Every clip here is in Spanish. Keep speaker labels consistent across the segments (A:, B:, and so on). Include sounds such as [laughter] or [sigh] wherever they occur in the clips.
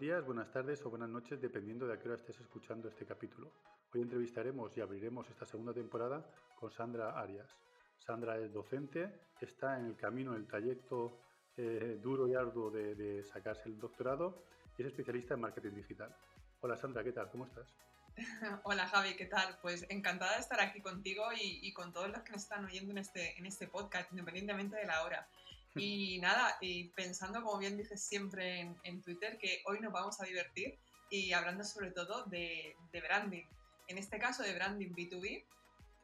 A: días, buenas tardes o buenas noches, dependiendo de a qué hora estés escuchando este capítulo. Hoy entrevistaremos y abriremos esta segunda temporada con Sandra Arias. Sandra es docente, está en el camino, en el trayecto eh, duro y arduo de, sacarse el doctorado y es especialista en marketing digital. Hola Sandra, ¿qué tal? ¿Cómo estás? [laughs]
B: Hola Javi, ¿qué tal? Pues encantada de estar aquí contigo y, con todos los que nos están oyendo en este, en este podcast, independientemente de la hora. Y nada, y pensando, como bien dices siempre en, Twitter, que hoy nos vamos a divertir y hablando sobre todo de, de branding. En este caso de branding B2B,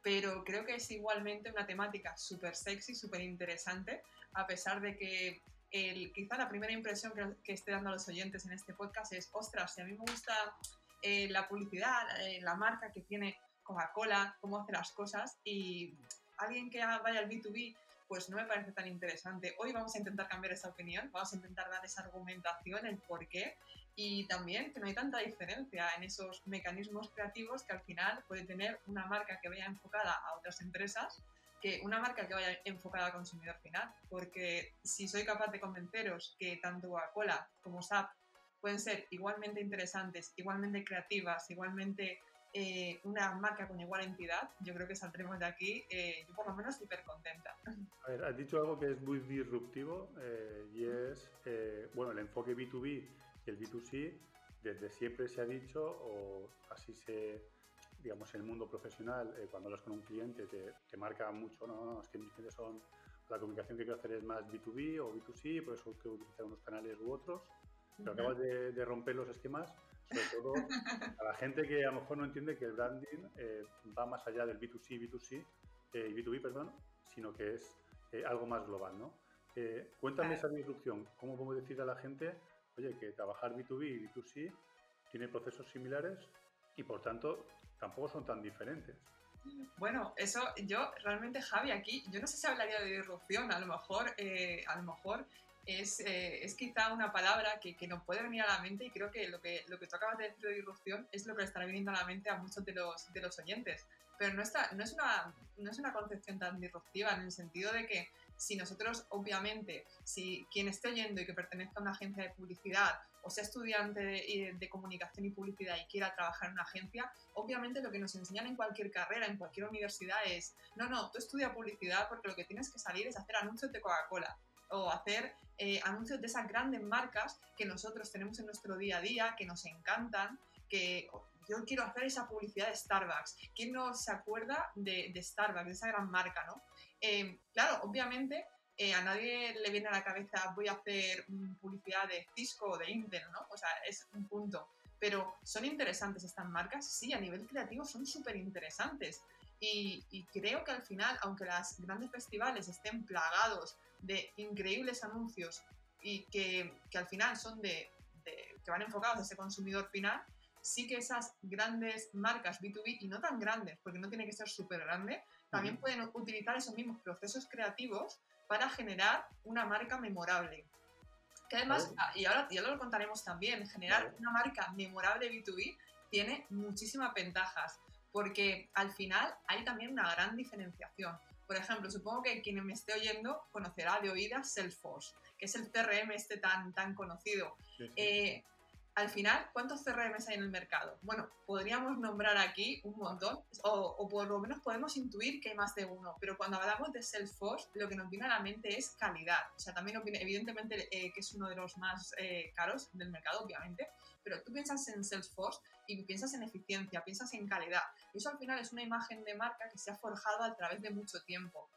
B: pero creo que es igualmente una temática súper sexy, súper interesante, a pesar de que el, quizá la primera impresión que, que, esté dando a los oyentes en este podcast es, ostras, si a mí me gusta eh, la publicidad, eh, la marca que tiene Coca-Cola, cómo hace las cosas, y alguien que vaya al B2B pues no me parece tan interesante. Hoy vamos a intentar cambiar esa opinión, vamos a intentar dar esa argumentación, el por qué y también que no hay tanta diferencia en esos mecanismos creativos que al final puede tener una marca que vaya enfocada a otras empresas que una marca que vaya enfocada al consumidor final. Porque si soy capaz de convenceros que tanto Coca-Cola como SAP pueden ser igualmente interesantes, igualmente creativas, igualmente eh, una marca con igual entidad, yo creo que saldremos de aquí, eh, yo por lo menos hiper contenta. [laughs]
A: A ver, has dicho algo que es muy disruptivo eh, y es, bueno, el enfoque B2B y el B2C desde siempre se ha dicho, o así se, digamos, en el mundo profesional, cuando hablas con un cliente te, te marca mucho, no, no, es que mis clientes son, la comunicación que quiero hacer es más B2B o B2C, por eso quiero utilizar unos canales u otros, pero acabas de, de romper los esquemas sobre todo a la gente que a lo mejor no entiende que el branding eh, va más allá del B2C, B2C eh, y B2B, perdón, sino que es eh, algo más global, ¿no? cuéntame esa disrupción, ¿cómo podemos decir a la gente, oye, que trabajar B2B y B2C tiene procesos similares y por tanto tampoco son tan diferentes?
B: Bueno, eso yo realmente, Javi, aquí, yo no sé si hablaría de disrupción, a lo mejor, a lo mejor es, eh, es quizá una palabra que, que, nos puede venir a la mente y creo que lo que, lo que tú acabas de decir de disrupción es lo que le estará viniendo a la mente a muchos de los, de los oyentes. Pero no, está, no, es una, no es una concepción tan disruptiva en el sentido de que si nosotros, obviamente, si quien esté oyendo y que pertenezca a una agencia de publicidad o sea estudiante de, comunicación y publicidad y quiera trabajar en una agencia, obviamente lo que nos enseñan en cualquier carrera, en cualquier universidad es, no, no, tú estudia publicidad porque lo que tienes que salir es hacer anuncios de Coca-Cola o hacer eh, anuncios de esas grandes marcas que nosotros tenemos en nuestro día a día, que nos encantan, que yo quiero hacer esa publicidad de Starbucks. ¿Quién no se acuerda de, Starbucks, de esa gran marca, no? Eh, claro, obviamente eh, a nadie le viene a la cabeza voy a hacer publicidad de Cisco o de Intel, ¿no? O sea, es un punto. Pero ¿son interesantes estas marcas? Sí, a nivel creativo son súper interesantes. Y, creo que al final, aunque los grandes festivales estén plagados de increíbles anuncios y que, que al final son de, que van enfocados a ese consumidor final, sí que esas grandes marcas B2B y no tan grandes, porque no tiene que ser súper grande, también pueden utilizar esos mismos procesos creativos para generar una marca memorable. Que además, y ahora ya lo contaremos también, generar una marca memorable B2B tiene muchísimas ventajas porque al final hay también una gran diferenciación. Por ejemplo, supongo que quien me esté oyendo conocerá de oídas Salesforce, que es el CRM este tan, tan conocido. Eh, al final, ¿cuántos CRMs hay en el mercado? Bueno, podríamos nombrar aquí un montón, o, por lo menos podemos intuir que hay más de uno, pero cuando hablamos de Salesforce, lo que nos viene a la mente es calidad. O sea, también evidentemente eh, que es uno de los más eh, caros del mercado, obviamente, pero tú piensas en Salesforce y piensas en eficiencia, piensas en calidad. Y eso al final es una imagen de marca que se ha forjado a través de mucho tiempo.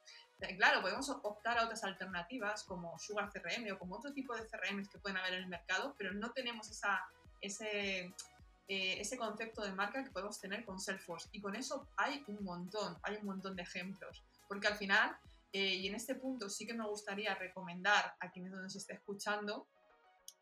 B: Claro, podemos optar a otras alternativas como Sugar CRM o como otro tipo de CRMs que pueden haber en el mercado, pero no tenemos esa, ese, eh, ese concepto de marca que podemos tener con Salesforce. Y con eso hay un montón, hay un montón de ejemplos. Porque al final, eh, y en este punto sí que me gustaría recomendar a quienes nos esté escuchando,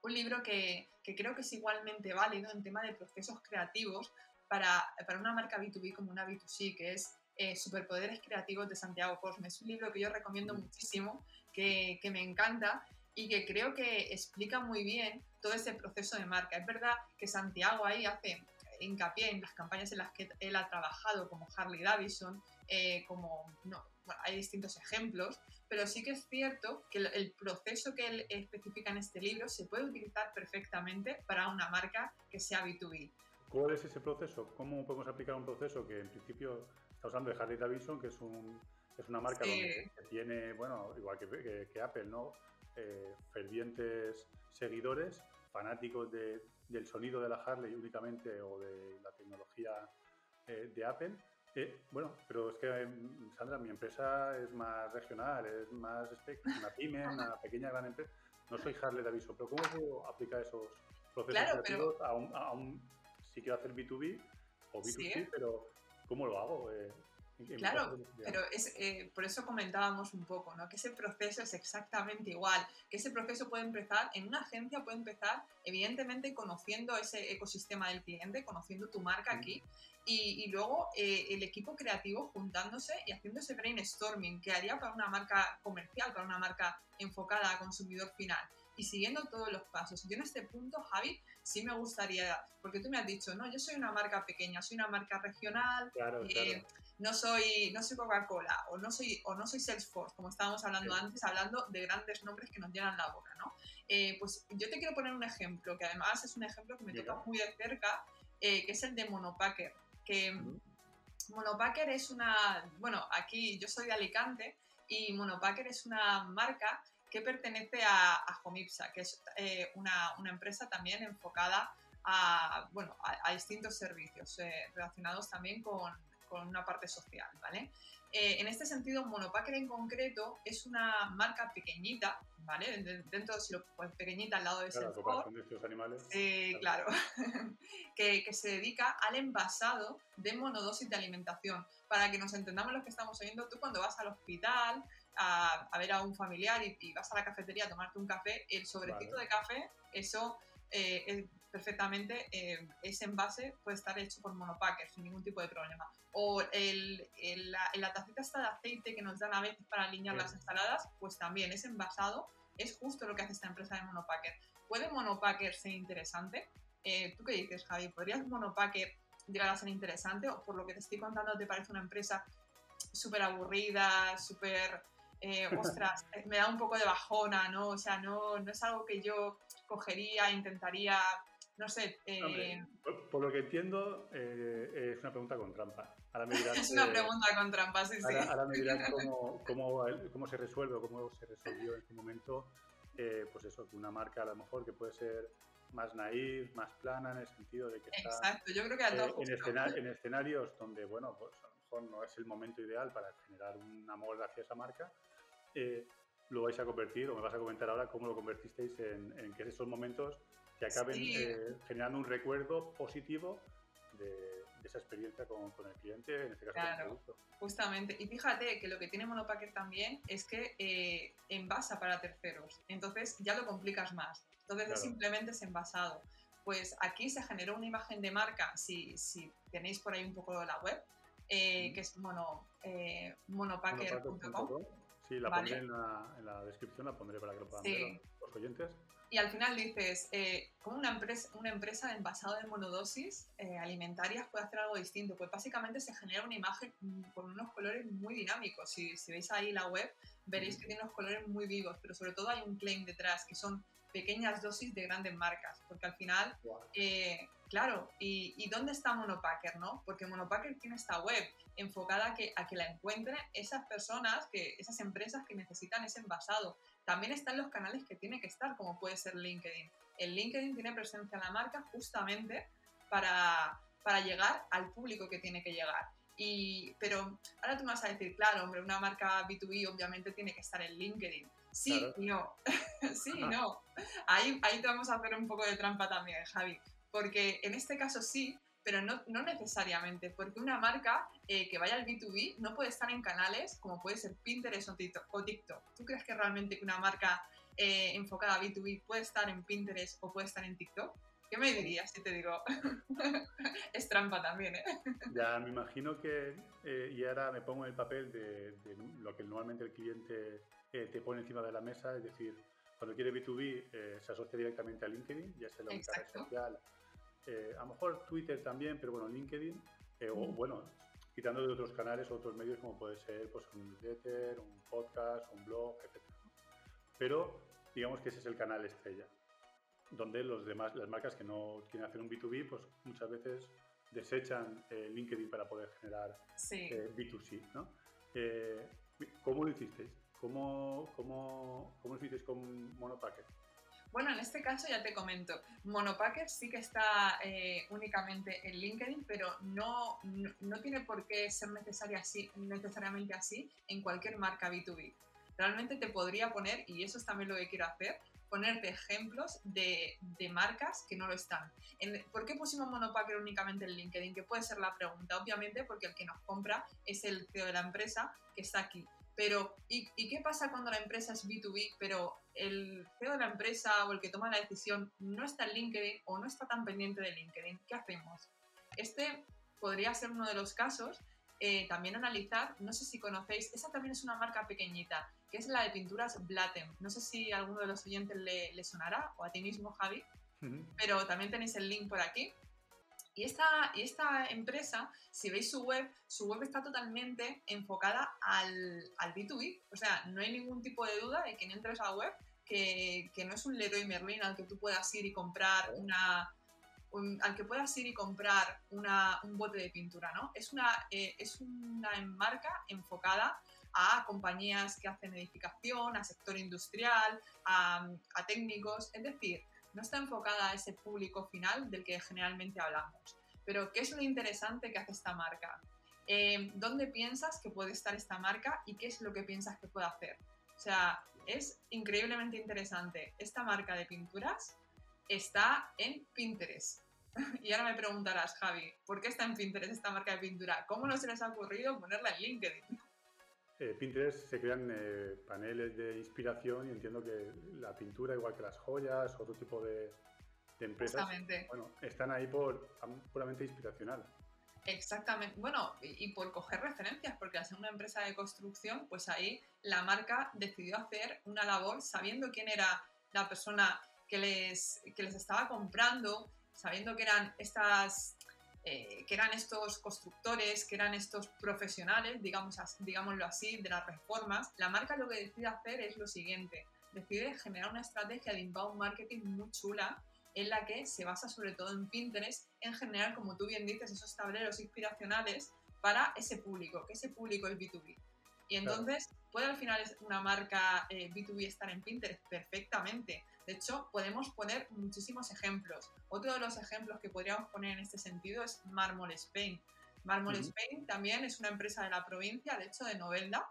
B: un libro que, que, creo que es igualmente válido en tema de procesos creativos para, para una marca B2B como una B2C, que es eh, Superpoderes Creativos de Santiago Cosme. Es un libro que yo recomiendo muchísimo, que, me encanta y que creo que explica muy bien todo ese proceso de marca. Es verdad que Santiago ahí hace hincapié en las campañas en las que él ha trabajado, como Harley Davidson, eh, como hay distintos ejemplos, pero sí que es cierto que el, proceso que él especifica en este libro se puede utilizar perfectamente para una marca que sea B2B.
A: ¿Cuál es ese proceso? ¿Cómo podemos aplicar un proceso que en principio está usando de Harley Davidson, que es, un, es una marca que tiene, bueno, igual que, Apple, ¿no? Eh, fervientes seguidores, fanáticos del sonido de la Harley únicamente o de la tecnología eh, de Apple. Eh, bueno, pero es que, Sandra, mi empresa es más regional, es más una pyme, una [laughs] pequeña, gran empresa. No soy Harley Davidson, pero ¿cómo puedo aplicar esos procesos creativos a, un, si quiero hacer B2B o B2C, pero ¿cómo lo hago? Eh,
B: Claro, pero es, eh, por eso comentábamos un poco, ¿no? Que ese proceso es exactamente igual, que ese proceso puede empezar, en una agencia puede empezar, evidentemente, conociendo ese ecosistema del cliente, conociendo tu marca aquí, y, y luego eh, el equipo creativo juntándose y haciendo ese brainstorming que haría para una marca comercial, para una marca enfocada a consumidor final y siguiendo todos los pasos. Yo en este punto, Javi, sí me gustaría, porque tú me has dicho, no, yo soy una marca pequeña, soy una marca regional,
A: claro,
B: eh, no soy, no soy Coca-Cola o no soy, o no soy Salesforce, como estábamos hablando antes, hablando de grandes nombres que nos llenan la boca, ¿no? Eh, pues yo te quiero poner un ejemplo, que además es un ejemplo que me toca muy de cerca, eh, que es el de Monopacker, que Monopacker es una, bueno, aquí yo soy de Alicante y Monopacker es una marca que pertenece a, a Homipsa, que es eh, una, una, empresa también enfocada a, bueno, a, distintos servicios relacionados también con, con una parte social, ¿vale? Eh, en este sentido, Monopacker en concreto es una marca pequeñita, ¿vale? Dentro, si lo pues, pequeñita al lado de
A: claro,
B: ese
A: animales.
B: Eh, claro, [laughs] que, que, se dedica al envasado de monodosis de alimentación. Para que nos entendamos los que estamos oyendo, tú cuando vas al hospital a, a ver a un familiar y, vas a la cafetería a tomarte un café, el sobrecito de café, eso eh, perfectamente eh, ese envase puede estar hecho por monopacker sin ningún tipo de problema. O el, la, tacita esta de aceite que nos dan a veces para alinear las ensaladas, pues también ese envasado es justo lo que hace esta empresa de monopacker. ¿Puede monopacker ser interesante? Eh, ¿Tú qué dices, Javi? ¿Podrías monopacker llegar a ser interesante? ¿O por lo que te estoy contando te parece una empresa súper aburrida, súper... Eh, [laughs] ostras, me da un poco de bajona, ¿no? O sea, no, no es algo que yo cogería, intentaría no sé.
A: Eh, por, lo que entiendo, eh, es una pregunta con trampa.
B: Ahora me dirás, [laughs] es una eh, pregunta con trampa, sí,
A: sí. Ahora me dirás [laughs] cómo, cómo, cómo, se resuelve o cómo se resolvió en este momento, pues eso, una marca a lo mejor que puede ser más naif, más plana, en el sentido de que
B: está Exacto, yo creo que a
A: en, [laughs] en, escenarios donde, bueno, pues a lo mejor no es el momento ideal para generar un amor hacia esa marca, lo vais a convertir, o me vas a comentar ahora cómo lo convertisteis en, en que esos momentos que acaben eh, generando un recuerdo positivo de, esa experiencia con, el cliente, en este caso
B: claro, con el producto. Justamente. Y fíjate que lo que tiene Monopacker también es que eh, envasa para terceros. Entonces ya lo complicas más. Entonces es simplemente es envasado. Pues aquí se generó una imagen de marca, si, si tenéis por ahí un poco de la web, eh, que es mono, eh, monopacker.com.
A: Sí, la pondré en la, en la, descripción, la pondré para que lo puedan ver los oyentes.
B: Y al final dices, eh, ¿cómo una empresa, una empresa de envasado de monodosis eh, alimentarias puede hacer algo distinto? Pues básicamente se genera una imagen mm, con unos colores muy dinámicos. Si, si veis ahí la web, veréis que tiene unos colores muy vivos, pero sobre todo hay un claim detrás, que son pequeñas dosis de grandes marcas, porque al final, eh, claro, y, y, dónde está Monopacker, no? Porque Monopacker tiene esta web enfocada a que, a que la encuentren esas personas, que, esas empresas que necesitan ese envasado. También están los canales que tiene que estar, como puede ser LinkedIn. El LinkedIn tiene presencia en la marca justamente para, para llegar al público que tiene que llegar. Y, pero ahora tú me vas a decir, claro, hombre, una marca B2B obviamente tiene que estar en LinkedIn. Sí no. [laughs] sí no. Ahí, ahí te vamos a hacer un poco de trampa también, Javi. Porque en este caso sí, pero no, no necesariamente, porque una marca eh, que vaya al B2B no puede estar en canales como puede ser Pinterest o TikTok. ¿Tú crees que realmente una marca eh, enfocada a B2B puede estar en Pinterest o puede estar en TikTok? ¿Qué me dirías si te digo? [laughs] es trampa también, ¿eh? [laughs]
A: Ya, me imagino que, eh, y ahora me pongo en el papel de, lo que normalmente el cliente te pone encima de la mesa, es decir, cuando quiere B2B se asocia directamente a LinkedIn, ya sea la red social, eh, a lo mejor Twitter también, pero bueno, LinkedIn, eh, o bueno, quitando de otros canales, otros medios como puede ser pues, un newsletter, un podcast, un blog, etc. Pero digamos que ese es el canal estrella, donde los demás, las marcas que no quieren hacer un B2B, pues muchas veces desechan eh, LinkedIn para poder generar eh, B2C. ¿no? Eh, ¿Cómo lo hicisteis? ¿Cómo, cómo, cómo lo hicisteis con Monopacker?
B: Bueno, en este caso ya te comento, Monopacker sí que está únicamente en LinkedIn, pero no, no, tiene por qué ser necesaria así, necesariamente así en cualquier marca B2B. Realmente te podría poner, y eso es también lo que quiero hacer, ponerte ejemplos de, marcas que no lo están. ¿Por qué pusimos Monopacker únicamente en LinkedIn? Que puede ser la pregunta, obviamente, porque el que nos compra es el CEO de la empresa que está aquí. Pero, ¿y, qué pasa cuando la empresa es B2B, pero el CEO de la empresa o el que toma la decisión no está en LinkedIn o no está tan pendiente de LinkedIn? ¿Qué hacemos? Este podría ser uno de los casos. Eh, también analizar, no sé si conocéis, esa también es una marca pequeñita, que es la de pinturas Blatem. No sé si a alguno de los oyentes le, sonará, o a ti mismo, Javi, pero también tenéis el link por aquí. Y esta, y esta empresa, si veis su web, su web está totalmente enfocada al, al B2B. O sea, no hay ningún tipo de duda de que entres a la web que, que, no es un Leroy Merlin al que tú puedas ir y comprar una... al que puedas ir y comprar una, un bote de pintura, ¿no? Es una, eh, es una marca enfocada a compañías que hacen edificación, a sector industrial, a, técnicos, es decir, no está enfocada a ese público final del que generalmente hablamos. Pero, ¿qué es lo interesante que hace esta marca? Eh, ¿Dónde piensas que puede estar esta marca y qué es lo que piensas que puede hacer? O sea, es increíblemente interesante. Esta marca de pinturas está en Pinterest. [laughs] Y ahora me preguntarás, Javi, ¿por qué está en Pinterest esta marca de pintura? ¿Cómo no se les ha ocurrido ponerla en LinkedIn?
A: Eh, Pinterest se crean eh, paneles de inspiración y entiendo que la pintura, igual que las joyas, otro tipo de, empresas, bueno, están ahí por puramente inspiracional.
B: Exactamente. Bueno, y, por coger referencias, porque al ser una empresa de construcción, pues ahí la marca decidió hacer una labor sabiendo quién era la persona que les, que les estaba comprando, sabiendo que eran estas eh, que eran estos constructores, que eran estos profesionales, digamos, digámoslo así, de las reformas, la marca lo que decide hacer es lo siguiente, decide generar una estrategia de inbound marketing muy chula en la que se basa sobre todo en Pinterest, en general, como tú bien dices, esos tableros inspiracionales para ese público, que ese público es B2B. Y entonces, ¿puede al final una marca B2B eh, estar en Pinterest? Perfectamente. De hecho, podemos poner muchísimos ejemplos. Otro de los ejemplos que podríamos poner en este sentido es Marmol Spain. Marmol Spain también es una empresa de la provincia, de hecho de Novelda,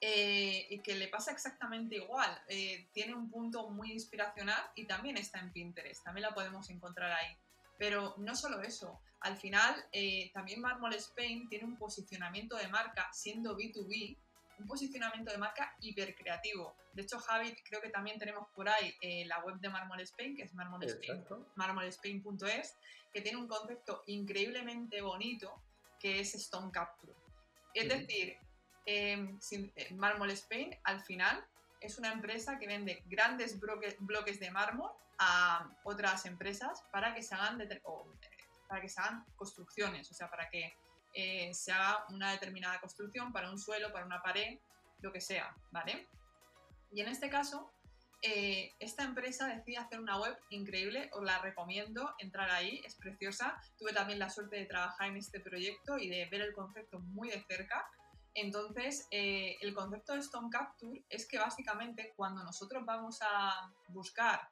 B: eh, y que le pasa exactamente igual. Eh, tiene un punto muy inspiracional y también está en Pinterest, también la podemos encontrar ahí. Pero no solo eso, al final eh, también Marmol Spain tiene un posicionamiento de marca siendo B2B un posicionamiento de marca hipercreativo. De hecho, Javi, creo que también tenemos por ahí eh, la web de Marmol Spain, que es marmolspain.es, que tiene un concepto increíblemente bonito, que es Stone Capture. Es decir, em, eh, Marmol Spain al final es una empresa que vende grandes bloques de mármol a otras empresas para que se hagan, para que se hagan construcciones, o sea, para que eh, se haga una determinada construcción para un suelo, para una pared, lo que sea, ¿vale? Y en este caso, eh, esta empresa decide hacer una web increíble, os la recomiendo, entrar ahí, es preciosa. Tuve también la suerte de trabajar en este proyecto y de ver el concepto muy de cerca. Entonces, eh, el concepto de Stone Capture es que básicamente cuando nosotros vamos a buscar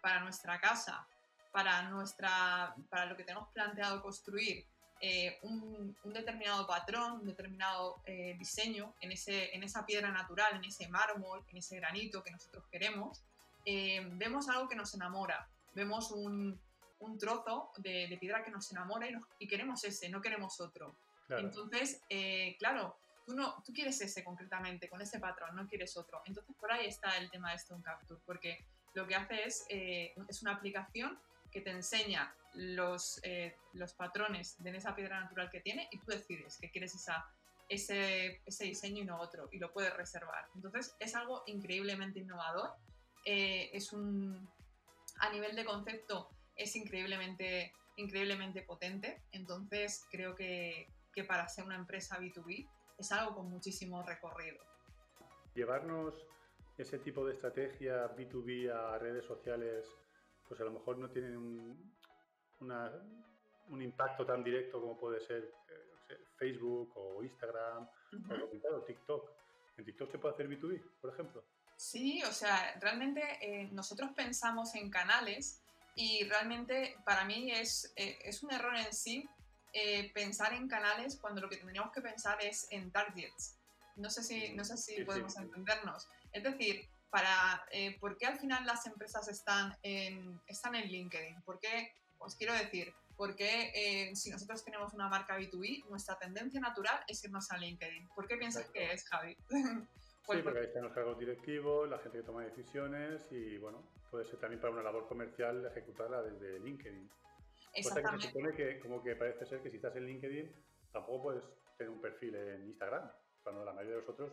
B: para nuestra casa, para, nuestra, para lo que tenemos planteado construir, eh, un, determinado patrón, un determinado eh, diseño en, ese, en esa piedra natural, en ese mármol, en ese granito que nosotros queremos, eh, vemos algo que nos enamora, vemos un, un trozo de, piedra que nos enamora y, queremos ese, no queremos otro. Entonces, claro, tú, no, tú quieres ese concretamente, con ese patrón, no quieres otro. Entonces, por ahí está el tema de Stone Capture, porque lo que hace es, es una aplicación que te enseña los, eh, los patrones de esa piedra natural que tiene y tú decides que quieres esa, ese, ese diseño y no otro y lo puedes reservar. Entonces es algo increíblemente innovador. Eh, es un, a nivel de concepto es increíblemente, increíblemente potente. Entonces creo que, que para ser una empresa B2B es algo con muchísimo recorrido.
A: Llevarnos ese tipo de estrategia B2B a redes sociales, pues a lo mejor no tienen un, un impacto tan directo como puede ser eh, Facebook o Instagram o TikTok. ¿En TikTok se puede hacer B2B, por ejemplo?
B: Sí, o sea, realmente eh, nosotros pensamos en canales y realmente para mí es, eh, es un error en sí pensar en canales cuando lo que tendríamos que pensar es en targets. No sé si, no sé si podemos entendernos. Es decir, para, ¿por qué al final las empresas están en, están en LinkedIn? ¿Por qué, os quiero decir, porque eh, si nosotros tenemos una marca B2B, nuestra tendencia natural es irnos a LinkedIn. ¿Por qué piensas que es, Javi? [laughs]
A: Pues sí, porque ahí están los cargos directivos, la gente que toma decisiones y, bueno, puede ser también para una labor comercial ejecutarla desde LinkedIn. Exactamente. se supone que, como que parece ser que si estás en LinkedIn, tampoco puedes tener un perfil en Instagram, cuando la mayoría de los otros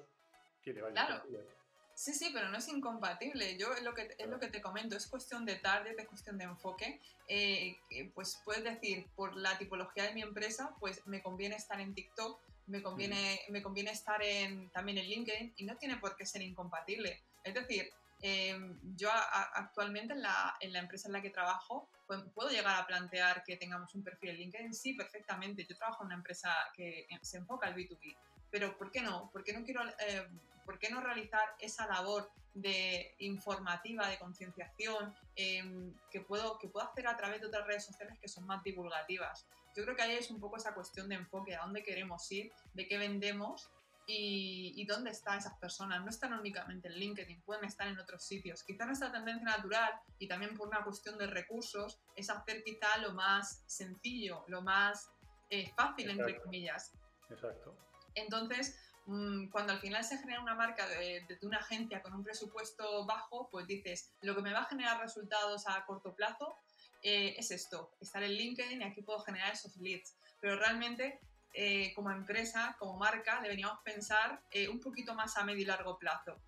A: tiene varios claro. perfiles.
B: Sí, sí, pero no es incompatible. Yo es lo que, es lo que te comento, es cuestión de target, es cuestión de enfoque. Eh, pues puedes decir, por la tipología de mi empresa, pues me conviene estar en TikTok, me conviene, me conviene estar en, también en LinkedIn y no tiene por qué ser incompatible. Es decir, em, yo actualmente en la, en la, empresa en la que trabajo puedo llegar a plantear que tengamos un perfil en LinkedIn, sí, perfectamente. Yo trabajo en una empresa que se enfoca al B2B, pero ¿por qué no? ¿Por qué no quiero eh, ¿por qué no realizar esa labor de informativa, de concienciación, em, que, puedo, que puedo hacer a través de otras redes sociales que son más divulgativas? Yo creo que ahí es un poco esa cuestión de enfoque, a dónde queremos ir, de qué vendemos y, dónde están esas personas. No están únicamente en LinkedIn, pueden estar en otros sitios. Quizá nuestra tendencia natural y también por una cuestión de recursos es hacer quizá lo más sencillo, lo más eh, fácil, entre comillas.
A: Exacto.
B: Entonces, Mm, cuando al final se genera una marca de, una agencia con un presupuesto bajo, pues dices, lo que me va a generar resultados a corto plazo eh, es esto, estar en LinkedIn y aquí puedo generar esos leads. Pero realmente, eh, como empresa, como marca, deberíamos pensar eh, un poquito más a medio y largo plazo.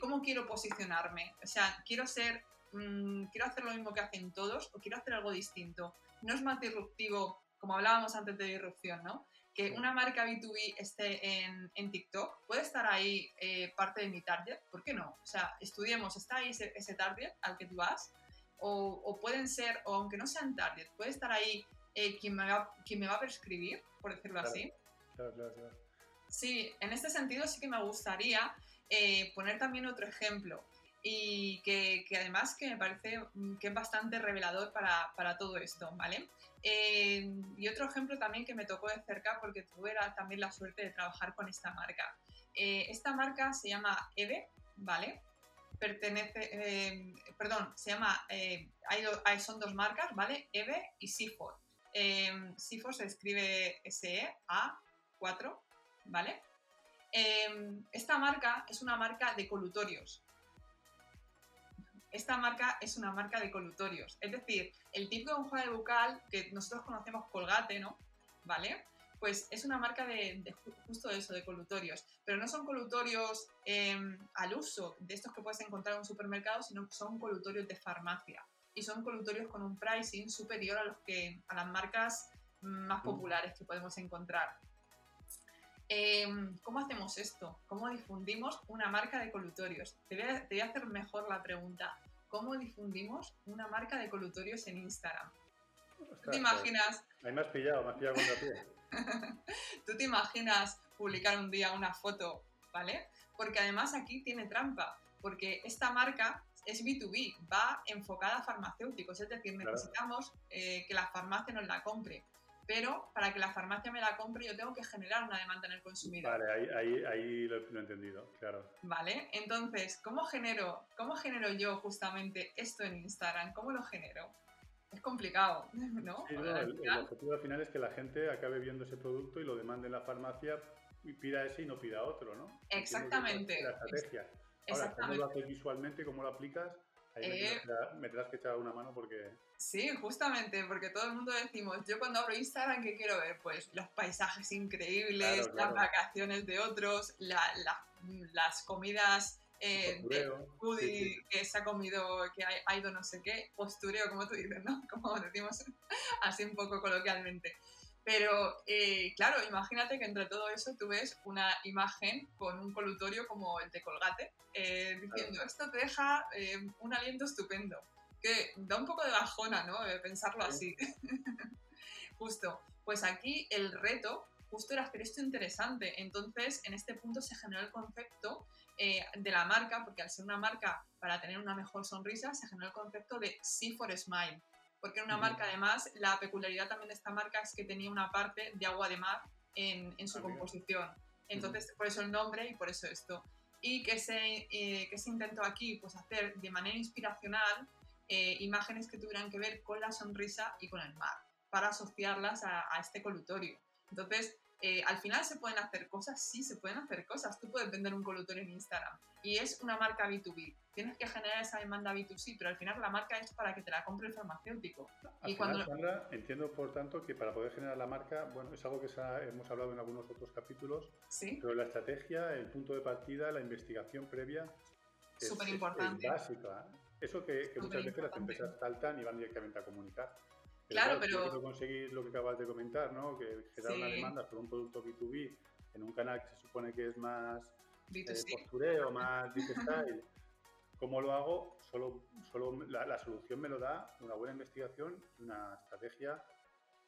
B: ¿Cómo quiero posicionarme? O sea, quiero ser, mm, quiero hacer lo mismo que hacen todos o quiero hacer algo distinto. No es más disruptivo, como hablábamos antes de disrupción, ¿no? que una marca B2B esté en, en TikTok, puede estar ahí eh, parte de mi target, ¿por qué no? O sea, estudiemos, ¿está ahí ese, ese target al que tú vas? O, o, pueden ser, o aunque no sean target, puede estar ahí eh, quien, me va, quien me va a prescribir, por decirlo así.
A: Claro, claro, claro.
B: Sí, en este sentido sí que me gustaría eh, poner también otro ejemplo y que, que, además que me parece mm, que es bastante revelador para, para todo esto, ¿vale? Eh, y otro ejemplo también que me tocó de cerca porque tuve también la suerte de trabajar con esta marca. Eh, esta marca se llama EVE, ¿vale? Pertenece, eh, perdón, se llama, hay, son dos marcas, ¿vale? EVE y Sifor se escribe SE-A4, ¿vale? esta marca es una marca de colutorios, esta marca es una marca de colutorios. Es decir, el tipo de enjuague bucal que nosotros conocemos Colgate, ¿no? ¿Vale? Pues es una marca de, justo eso, de colutorios. Pero no son colutorios em, al uso de estos que puedes encontrar en un supermercado, sino que son colutorios de farmacia. Y son colutorios con un pricing superior a, los que, a las marcas más mm. populares que podemos encontrar. Em, ¿Cómo hacemos esto? ¿Cómo difundimos una marca de colutorios? Te voy, a, hacer mejor la pregunta. ¿Cómo difundimos una marca de colutorios en Instagram? ¿Tú te imaginas?
A: Ahí me has pillado, me has pillado contra ti. [laughs]
B: ¿Tú te imaginas publicar un día una foto, ¿vale? Porque además aquí tiene trampa, porque esta marca es B2B, va enfocada a farmacéuticos, es decir, necesitamos eh, que la farmacia nos la compre pero para que la farmacia me la compre yo tengo que generar una demanda en el consumidor.
A: Vale, ahí, ahí, ahí lo, he entendido, claro.
B: Vale, entonces, ¿cómo genero, ¿cómo genero yo justamente esto en Instagram? ¿Cómo lo genero? Es complicado, [laughs] ¿no?
A: Sí, el, objetivo al final es que la gente acabe viendo ese producto y lo demande en la farmacia y pida ese y no pida otro, ¿no?
B: Exactamente.
A: La estrategia. Ahora, ¿cómo lo haces visualmente? ¿Cómo lo aplicas? Ahí me, eh, tendrás, que echar una mano porque...
B: Sí, justamente, porque todo el mundo decimos, yo cuando abro Instagram, ¿qué quiero ver? Pues los paisajes increíbles, las vacaciones de otros, las comidas eh, de foodie que se ha comido, que ha, ido no sé qué, postureo, como tú dices, ¿no? [laughs] Como decimos así un poco coloquialmente. Pero eh, claro, imagínate que entre todo eso tú ves una imagen con un colutorio como el de Colgate, eh, diciendo, esto te deja eh, un aliento estupendo, que da un poco de bajona, ¿no? pensarlo así. [laughs] justo. Pues aquí el reto justo era hacer esto interesante. Entonces, en este punto se generó el concepto de la marca, porque al ser una marca para tener una mejor sonrisa, se generó el concepto de See for Smile porque era una marca además, la peculiaridad también de esta marca es que tenía una parte de agua de mar en, en su composición. Entonces, por eso el nombre y por eso esto. Y que se, eh, que se intentó aquí pues hacer de manera inspiracional eh, imágenes que tuvieran que ver con la sonrisa y con el mar, para asociarlas a, a este colutorio. Entonces, eh, al final se pueden hacer cosas, sí, se pueden hacer cosas. Tú puedes vender un colutorio en Instagram y es una marca B2B. Tienes que generar esa demanda B2C, pero al final la marca es para que te la compre el farmacéutico.
A: y cuando... Sandra, entiendo por tanto que para poder generar la marca, bueno, es algo que hemos hablado en algunos otros capítulos, ¿Sí? pero la estrategia, el punto de partida, la investigación previa
B: es, Súper importante.
A: Es, básica. Eso que, muchas veces las empresas saltan y van directamente a comunicar.
B: Claro, pero...
A: Quiero conseguir lo que acabas de comentar, ¿no? Que generar una demanda por un producto B2B en un canal que se supone que es más eh, postureo, más deep style. ¿Cómo lo hago? Solo, solo la, solución me lo da una buena investigación y una estrategia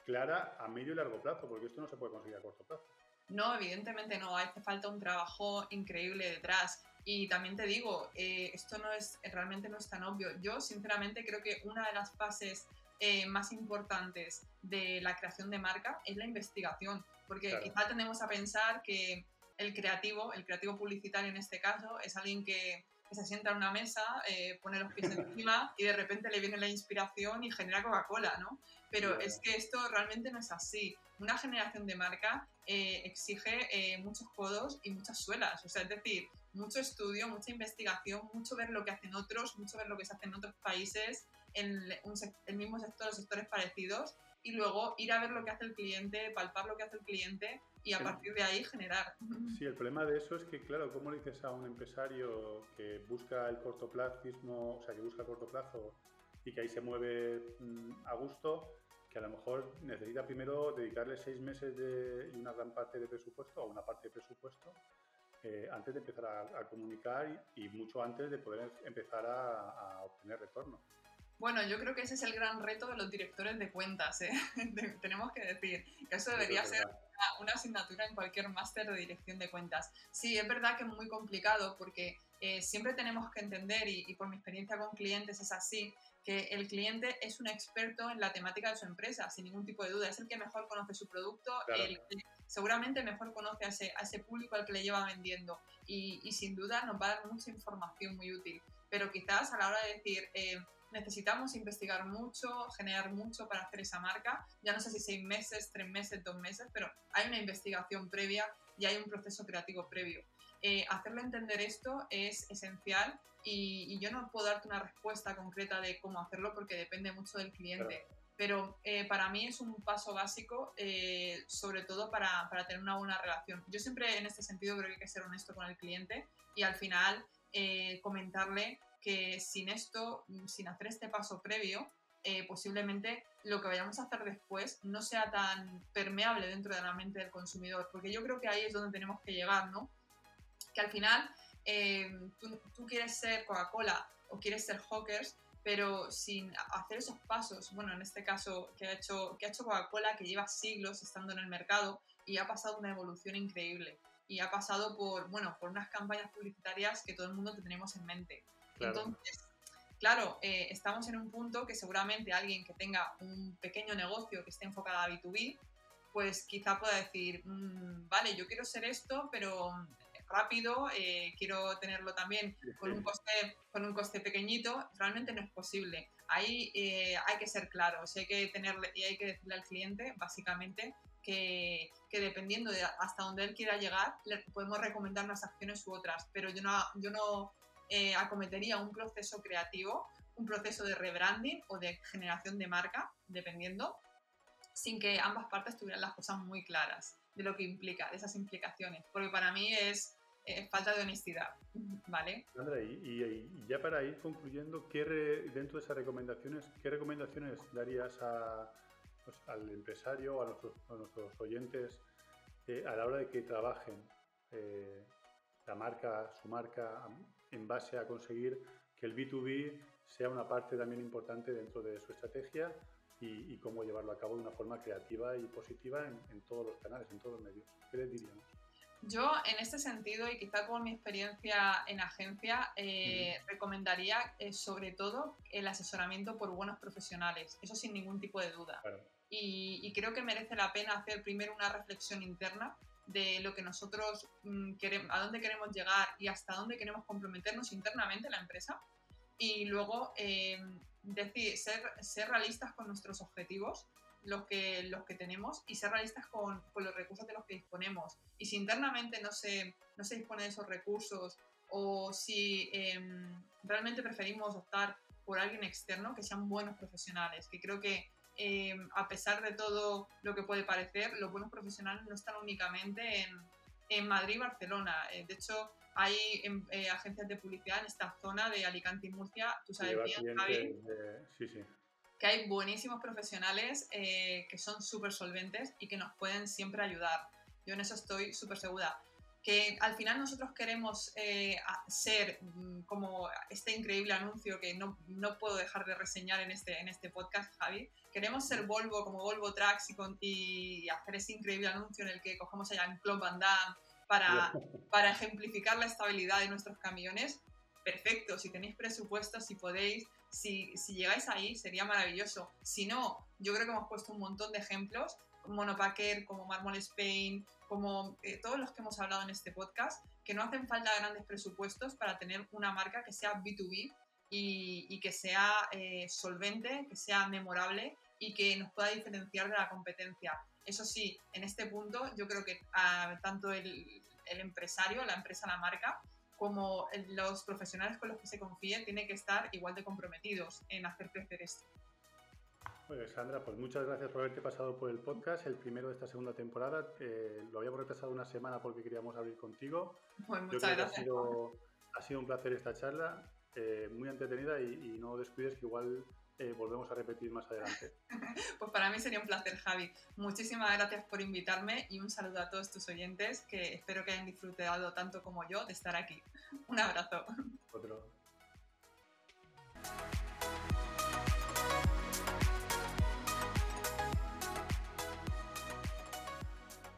A: clara a medio y largo plazo, porque esto no se puede conseguir a corto plazo.
B: No, evidentemente no, hace falta un trabajo increíble detrás. Y también te digo, eh, esto no es, realmente no es tan obvio. Yo, sinceramente, creo que una de las fases eh, más importantes de la creación de marca es la investigación, porque quizá tendemos a pensar que el creativo, el creativo publicitario en este caso, es alguien que, se sienta en una mesa, eh, pone los pies encima y de repente le viene la inspiración y genera Coca-Cola, ¿no? Pero es que esto realmente no es así. Una generación de marca eh, exige muchos codos y muchas suelas, o sea, es decir, mucho estudio, mucha investigación, mucho ver lo que hacen otros, mucho ver lo que se hace en otros países, en el mismo sector sectores parecidos y luego ir a ver lo que hace el cliente, palpar lo que hace el cliente y a partir de ahí generar.
A: Sí, el problema de eso es que, claro, ¿cómo le dices a un empresario que busca el cortoplacismo, o sea, que busca el corto plazo y que ahí se mueve mm, a gusto, que a lo mejor necesita primero dedicarle seis meses de, y una gran parte de presupuesto, o una parte de presupuesto, eh, antes de empezar a, comunicar y, mucho antes de poder empezar a, a obtener retorno?
B: Bueno, yo creo que ese es el gran reto de los directores de cuentas. ¿eh? [laughs] tenemos que decir que eso debería ser una, asignatura en cualquier máster de dirección de cuentas. Sí, es verdad que es muy complicado porque eh, siempre tenemos que entender, y, por mi experiencia con clientes es así, que el cliente es un experto en la temática de su empresa, sin ningún tipo de duda. Es el que mejor conoce su producto, seguramente mejor conoce a ese, a ese, público al que le lleva vendiendo y, y, sin duda nos va a dar mucha información muy útil. Pero quizás a la hora de decir... Eh, necesitamos investigar mucho, generar mucho para hacer esa marca. Ya no sé si seis meses, tres meses, dos meses, pero hay una investigación previa y hay un proceso creativo previo. Eh, hacerle entender esto es esencial y, yo no puedo darte una respuesta concreta de cómo hacerlo porque depende mucho del cliente. Pero eh, para mí es un paso básico, eh, sobre todo para, para, tener una buena relación. Yo siempre en este sentido creo que hay que ser honesto con el cliente y al final comentarle que sin esto, mm, sin hacer este paso previo, eh, posiblemente lo que vayamos a hacer después no sea tan permeable dentro de la mente del consumidor, porque yo creo que ahí es donde tenemos que llegar, ¿no? Que al final eh, tú, quieres ser Coca-Cola o quieres ser Hawkers, pero sin hacer esos pasos, bueno, en este caso que ha hecho, que ha hecho Coca-Cola, que lleva siglos estando en el mercado y ha pasado una evolución increíble y ha pasado por, bueno, por unas campañas publicitarias que todo el mundo tenemos en mente. Entonces, claro, eh, estamos en un punto que seguramente alguien que tenga un pequeño negocio que esté enfocado a B2B, pues quizá pueda decir, mm, vale, yo quiero ser esto, pero rápido, eh, quiero tenerlo también con un, coste, con un coste pequeñito, realmente no es posible. Ahí eh, hay que ser claros hay que tenerle, y hay que decirle al cliente, básicamente, que, que, dependiendo de hasta dónde él quiera llegar, le podemos recomendar unas acciones u otras, pero yo no, yo no eh, acometería un proceso creativo, un proceso de rebranding o de generación de marca, dependiendo, sin que ambas partes tuvieran las cosas muy claras de lo que implica, de esas implicaciones, porque para mí es falta de honestidad, [laughs] ¿vale?
A: Sandra, y, ya para ir concluyendo, ¿qué dentro de esas recomendaciones, ¿qué recomendaciones darías pues, al empresario, a nuestros, a nuestros oyentes, eh, a la hora de que trabajen eh, la marca, su marca, en base a conseguir que el B2B sea una parte también importante dentro de su estrategia y, cómo llevarlo a cabo de una forma creativa y positiva en, todos los canales, en todos los medios. ¿Qué les diríamos?
B: Yo, en este sentido, y quizá con mi experiencia en agencia, eh, recomendaría eh, sobre todo el asesoramiento por buenos profesionales, eso sin ningún tipo de duda. Y, creo que merece la pena hacer primero una reflexión interna de lo que nosotros mm, queremos, a dónde queremos llegar y hasta dónde queremos comprometernos internamente en la empresa. Y luego eh, decir, ser, ser realistas con nuestros objetivos, los que, los que tenemos, y ser realistas con, con los recursos de los que disponemos. Y si internamente no se, no se dispone de esos recursos o si em, realmente preferimos optar por alguien externo, que sean buenos profesionales, que creo que em, a pesar de todo lo que puede parecer, los buenos profesionales no están únicamente en, en Madrid y Barcelona. Eh, de hecho, hay em, eh, agencias de publicidad en esta zona de Alicante y Murcia, tú sabes bien, Javi, que hay buenísimos profesionales eh, que son súper solventes y que nos pueden siempre ayudar. Yo en eso estoy súper segura. Que al final nosotros queremos eh, ser mm, como este increíble anuncio que no, no, puedo dejar de reseñar en este, en este podcast, Javi. Queremos ser Volvo como Volvo Trucks y, y hacer ese increíble anuncio en el que cogemos allá en Club Van Damme para, [laughs] para ejemplificar la estabilidad de nuestros camiones, perfecto. Si tenéis presupuesto, si podéis, si, si, llegáis ahí, sería maravilloso. Si no, yo creo que hemos puesto un montón de ejemplos, Monopacker, como Marmol Spain, como eh, todos los que hemos hablado en este podcast, que no hacen falta grandes presupuestos para tener una marca que sea B2B y, que sea eh, solvente, que sea memorable y que nos pueda diferenciar de la competencia. Eso sí, en este punto yo creo que ah, tanto el, empresario, la empresa, la marca, como los profesionales con los que se confíe, tienen que estar igual de comprometidos en hacer crecer esto.
A: Bueno, Sandra, pues muchas gracias por haberte pasado por el podcast, el primero de esta segunda temporada. Eh, lo habíamos retrasado una semana porque queríamos abrir contigo.
B: Pues muchas gracias.
A: Ha sido, ha sido, un placer esta charla, eh, muy entretenida y, y no descuides que igual eh, volvemos a repetir más adelante. [laughs]
B: pues para mí sería un placer, Javi. Muchísimas gracias por invitarme y un saludo a todos tus oyentes que espero que hayan disfrutado tanto como yo de estar aquí. Un abrazo.
A: Otro.